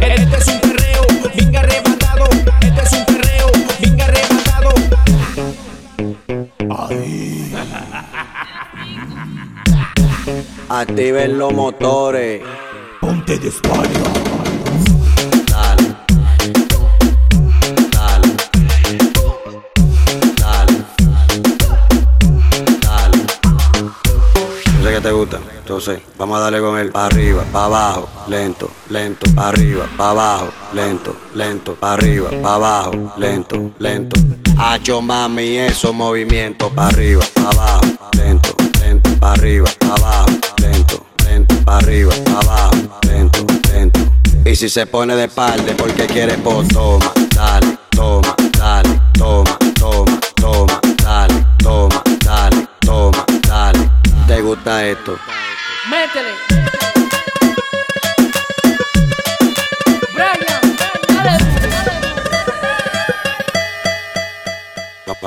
Este es un perreo, bien arrebatado. Este es un perreo, bien arrebatado. Ay. Activen los motores. Ponte de espalda. Que te gusta, entonces vamos a darle con él. Pa' arriba, pa' abajo, lento, lento, pa' arriba, pa' abajo, lento, lento, pa' arriba, pa' abajo, lento, lento. Hacho mami, esos movimientos, pa' arriba, pa' abajo, lento, lento, pa' arriba, pa' abajo, lento, lento, pa' arriba, pa' abajo, lento, lento. Y si se pone de espalda porque quiere, pues toma, dale, gusta esto? Métele.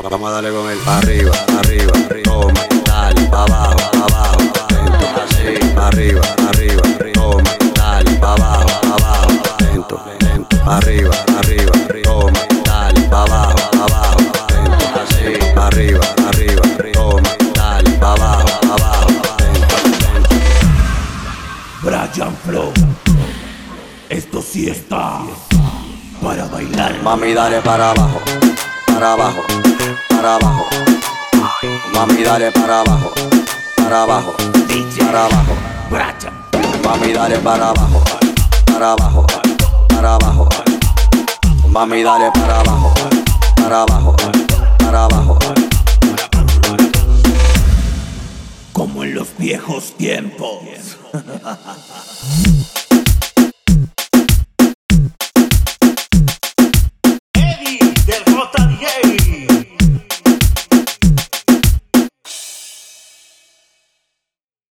Vamos a darle con él arriba, pa' arriba, Brian Flow. Esto sí está para bailar. Mami, dale para abajo, para abajo, para abajo. Mami, dale para abajo, para abajo, para abajo. Mami, dale para abajo, para abajo, para abajo. Mami, dale para abajo, para abajo, para abajo. Viejos tiempos.